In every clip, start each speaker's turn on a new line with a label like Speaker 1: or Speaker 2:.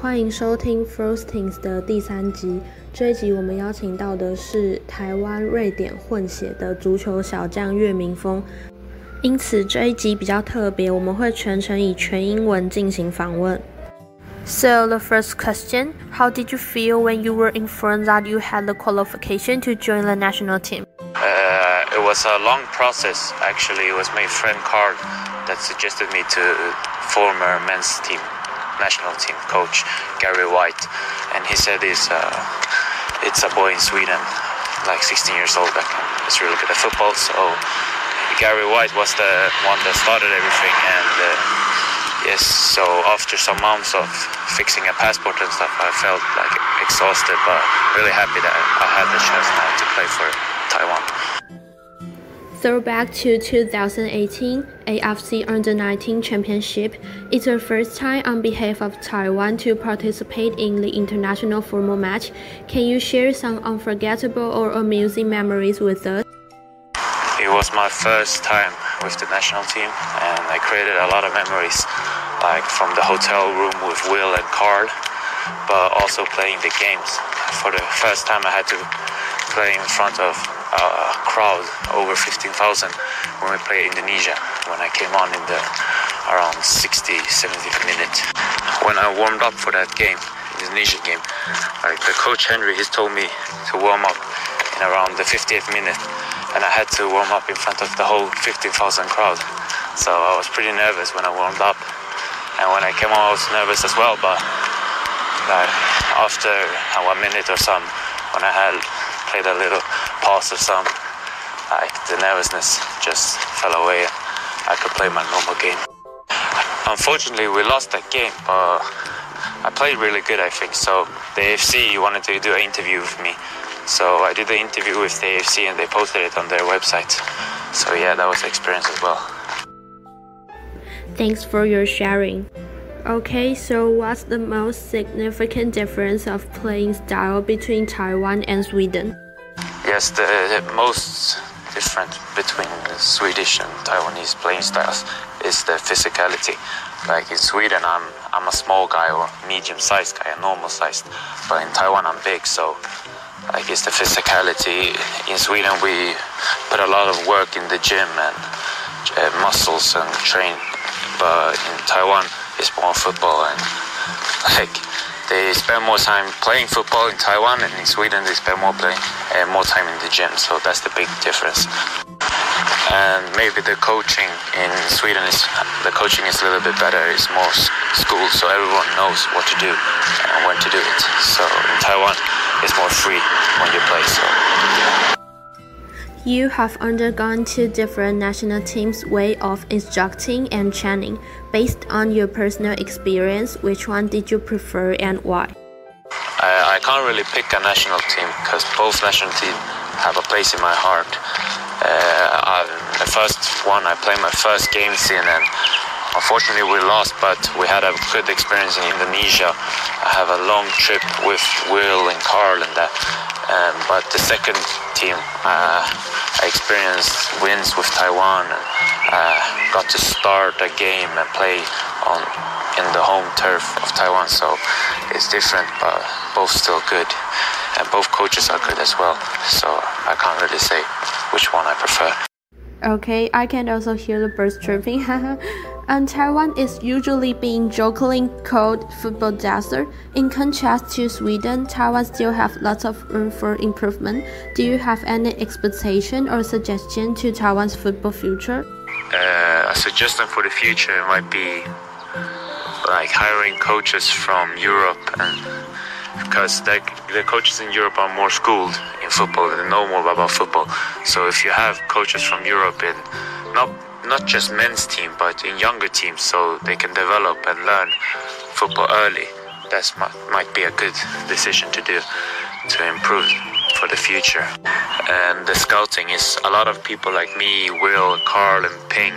Speaker 1: 欢迎收听 Frostings 的第三集。这一集我们邀请到的是台湾瑞典混血的足球小将岳明峰，因此这一集比较特别，我们会全程以全英文进行访问。So the first question, how did you feel when you were informed that you had the qualification to join the national team?
Speaker 2: Uh, it was a long process. Actually, it was my friend Carl that suggested me to former men's team national team coach Gary White, and he said he's uh, it's a boy in Sweden, like 16 years old, that is really good at football. So Gary White was the one that started everything, and uh, yes, so after some months of fixing a passport and stuff, I felt like exhausted, but really happy that I had the chance now to play for Taiwan.
Speaker 1: Throwback to 2018 AFC Under-19 Championship it's the first time on behalf of Taiwan to participate in the international formal match. Can you share some unforgettable or amusing memories with us?
Speaker 2: It was my first time with the national team, and I created a lot of memories, like from the hotel room with Will and Carl, but also playing the games. For the first time, I had to play in front of uh, crowd over 15,000 when we played Indonesia when I came on in the around 60 70th minute. When I warmed up for that game Indonesian game like the coach Henry he's told me to warm up in around the 50th minute and I had to warm up in front of the whole 15,000 crowd. So I was pretty nervous when I warmed up and when I came on I was nervous as well but like, after a minute or some when I had played a little past or some, like the nervousness just fell away. I could play my normal game. Unfortunately, we lost that game, but I played really good, I think. So the AFC wanted to do an interview with me. So I did the interview with the AFC and they posted it on their website. So yeah, that was the experience as well.
Speaker 1: Thanks for your sharing. Okay, so what's the most significant difference of playing style between Taiwan and Sweden?
Speaker 2: Yes, the, most different between Swedish and Taiwanese playing styles is the physicality. Like in Sweden, I'm I'm a small guy or medium-sized guy, a normal-sized, but in Taiwan I'm big, so like it's the physicality. In Sweden, we put a lot of work in the gym and uh, muscles and train, but in Taiwan it's more football and like they spend more time playing football in Taiwan and in Sweden they spend more playing uh, more time in the gym. So that's the big difference. And maybe the coaching in Sweden is the coaching is a little bit better. It's more school, so everyone knows what to do and when to do it. So in Taiwan, it's more free when you play. So.
Speaker 1: You have undergone two different national teams' way of instructing and training. Based on your personal experience, which one did you prefer and why?
Speaker 2: I, I can't really pick a national team because both national teams have a place in my heart. Uh, the first one, I played my first game in, and unfortunately we lost, but we had a good experience in Indonesia. I have a long trip with Will and Carl and that. Um, but the second team, uh, I experienced wins with Taiwan and uh, got to start a game and play on in the home turf of Taiwan. So it's different, but both still good, and both coaches are good as well. So I can't really say which one I prefer.
Speaker 1: Okay, I can also hear the birds chirping. and Taiwan is usually being jokingly called football desert. In contrast to Sweden, Taiwan still have lots of room for improvement. Do you have any expectation or suggestion to Taiwan's football future?
Speaker 2: Uh, a suggestion for the future might be like hiring coaches from Europe and because the, the coaches in Europe are more schooled in football and know more about football. So if you have coaches from Europe in not not just men's team, but in younger teams, so they can develop and learn football early. That might be a good decision to do to improve for the future. And the scouting is a lot of people like me, Will, Carl, and Ping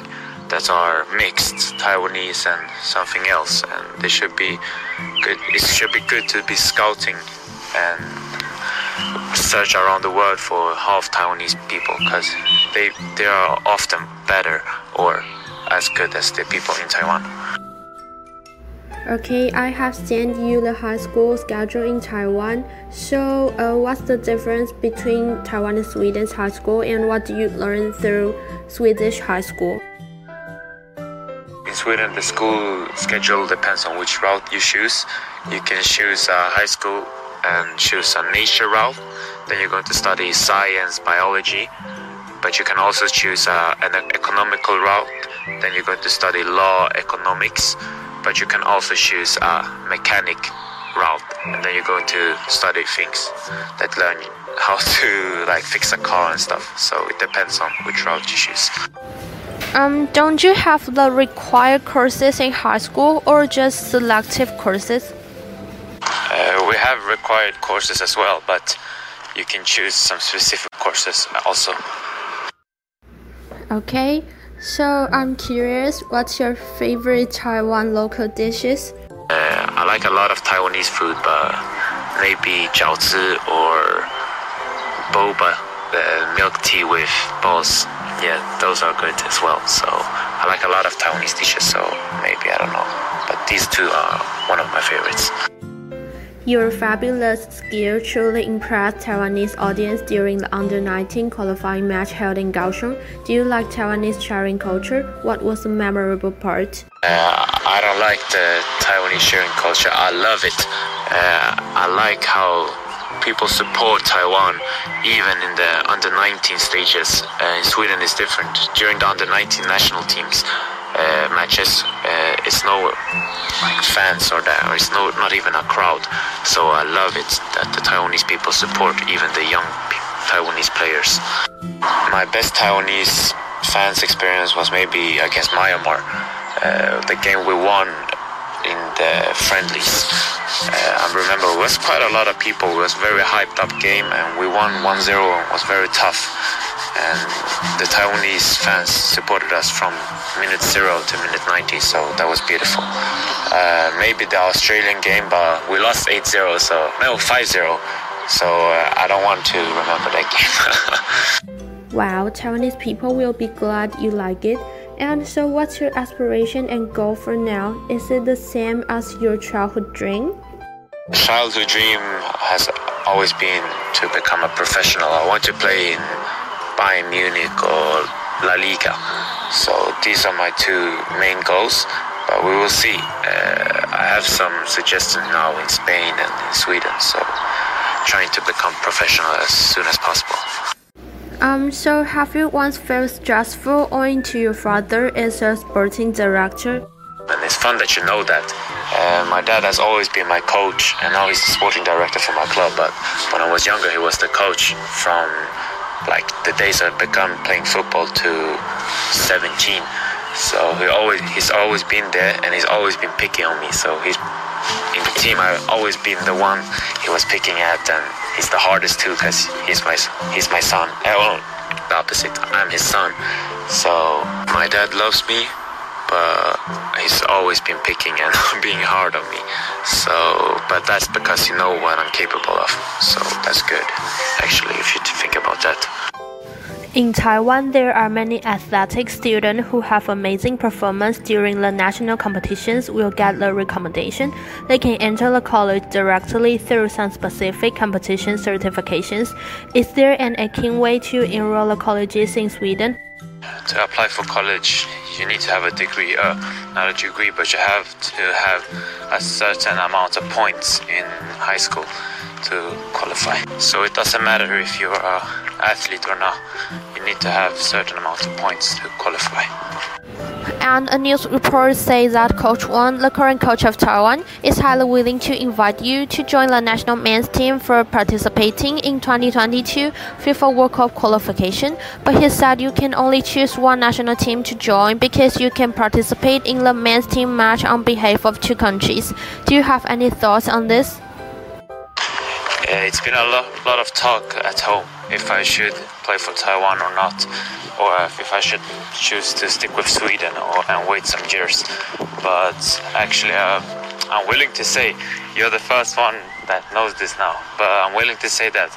Speaker 2: that are mixed Taiwanese and something else, and they should be good. It should be good to be scouting and search around the world for half Taiwanese people because they they are often better or as good as the people in Taiwan.
Speaker 1: Okay, I have sent you the high school schedule in Taiwan. So, uh, what's the difference between Taiwan and Sweden's high school, and what do you learn through Swedish high school?
Speaker 2: In Sweden, the school schedule depends on which route you choose. You can choose a high school and choose a nature route. Then you're going to study science, biology. But you can also choose an economical route. Then you're going to study law, economics but you can also choose a mechanic route and then you're going to study things that learn how to like fix a car and stuff so it depends on which route you choose
Speaker 1: um, don't you have the required courses in high school or just selective courses
Speaker 2: have required courses as well but you can choose some specific courses also
Speaker 1: okay so I'm curious, what's your favorite Taiwan local dishes?
Speaker 2: Uh, I like a lot of Taiwanese food, but maybe jiaozi or boba, the milk tea with balls. Yeah, those are good as well. So I like a lot of Taiwanese dishes. So maybe I don't know, but these two are one of my favorites.
Speaker 1: Your fabulous skill truly impressed Taiwanese audience during the under-19 qualifying match held in Kaohsiung. Do you like Taiwanese cheering culture? What was the memorable part?
Speaker 2: Uh, I don't like the Taiwanese cheering culture. I love it. Uh, I like how people support Taiwan even in the under 19 stages. Uh, in Sweden is different. During the under 19 national teams, uh, matches, uh, it's no fans or that, or it's no not even a crowd. So I love it that the Taiwanese people support even the young Taiwanese players. My best Taiwanese fans experience was maybe against Myanmar, uh, the game we won in the friendlies. Uh, I remember it was quite a lot of people. It was very hyped up game, and we won 1-0 and was very tough and the Taiwanese fans supported us from minute zero to minute 90, so that was beautiful. Uh, maybe the Australian game, but we lost 8 0, so no, 5 0, so uh, I don't want to remember that
Speaker 1: game. wow, Taiwanese people will be glad you like it. And so, what's your aspiration and goal for now? Is it the same as your childhood dream?
Speaker 2: Childhood dream has always been to become a professional. I want to play in Bayern Munich or La Liga. So these are my two main goals, but we will see. Uh, I have some suggestions now in Spain and in Sweden, so trying to become professional as soon as possible.
Speaker 1: Um, so have you once felt stressful owing to your father as a sporting director?
Speaker 2: And it's fun that you know that. Uh, my dad has always been my coach, and now he's the sporting director for my club. But when I was younger, he was the coach from like the days I've begun playing football to 17. So he always he's always been there and he's always been picking on me. So he's in the team. I've always been the one he was picking at, and he's the hardest too because he's my he's my son. Eh, well, the opposite. I'm his son. So my dad loves me, but he's always been picking and being hard on me. So, but that's because you know what I'm capable of. So that's good, actually, if you think about that.
Speaker 1: In Taiwan, there are many athletic students who have amazing performance during the national competitions will get the recommendation. They can enter the college directly through some specific competition certifications. Is there an aching way to enroll the colleges in Sweden?
Speaker 2: To apply for college, you need to have a degree, uh, not a degree, but you have to have a certain amount of points in high school to qualify. So it doesn't matter if you're an athlete or not, you need to have certain amount of points to qualify.
Speaker 1: And a news report says that Coach Wang, the current coach of Taiwan, is highly willing to invite you to join the national men's team for participating in 2022 FIFA World Cup qualification. But he said you can only choose one national team to join because you can participate in the men's team match on behalf of two countries. Do you have any thoughts on this?
Speaker 2: Uh, it's been a lot, lot of talk at home if I should play for Taiwan or not, or if I should choose to stick with Sweden or and wait some years. But actually, uh, I'm willing to say you're the first one that knows this now. But I'm willing to say that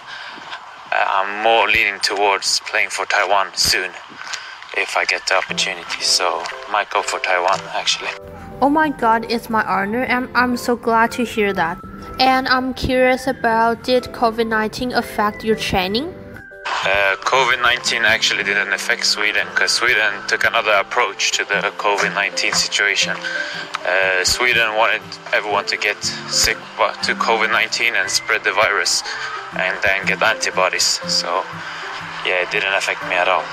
Speaker 2: I'm more leaning towards playing for Taiwan soon if I get the opportunity. So might go for Taiwan actually.
Speaker 1: Oh my god, it's my honor and I'm so glad to hear that. And I'm curious about did COVID-19 affect your training?
Speaker 2: Uh, COVID 19 actually didn't affect Sweden because Sweden took another approach to the COVID 19 situation. Uh, Sweden wanted everyone to get sick to COVID 19 and spread the virus and then get antibodies. So, yeah, it didn't affect me at all.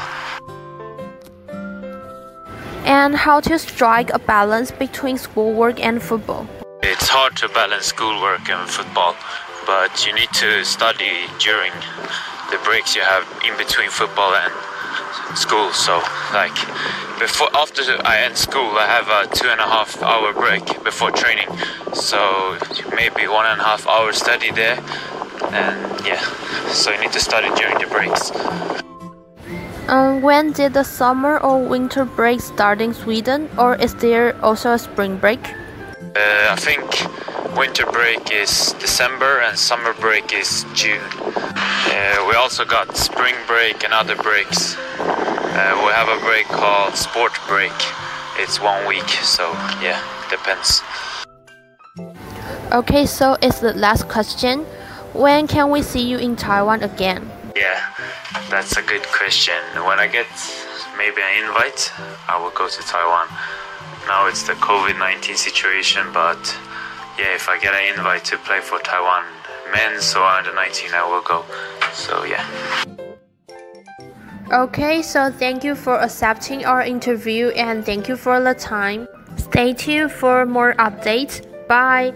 Speaker 1: And how to strike a balance between schoolwork and football?
Speaker 2: It's hard to balance schoolwork and football, but you need to study during the breaks you have in between football and school. So, like, before after I end school, I have a two and a half hour break before training. So maybe one and a half hour study there, and yeah. So you need to study during the breaks.
Speaker 1: Um, when did the summer or winter break start in Sweden, or is there also a spring break?
Speaker 2: Uh, I think winter break is December and summer break is June. Uh, we also got spring break and other breaks. Uh, we have a break called sport break. It's one week, so yeah, depends.
Speaker 1: Okay, so it's the last question. When can we see you in Taiwan again?
Speaker 2: Yeah, that's a good question. When I get maybe an invite, I will go to Taiwan. Now it's the COVID 19 situation, but yeah, if I get an invite to play for Taiwan men's or under 19, I will go. So yeah.
Speaker 1: Okay, so thank you for accepting our interview and thank you for the time. Stay tuned for more updates. Bye.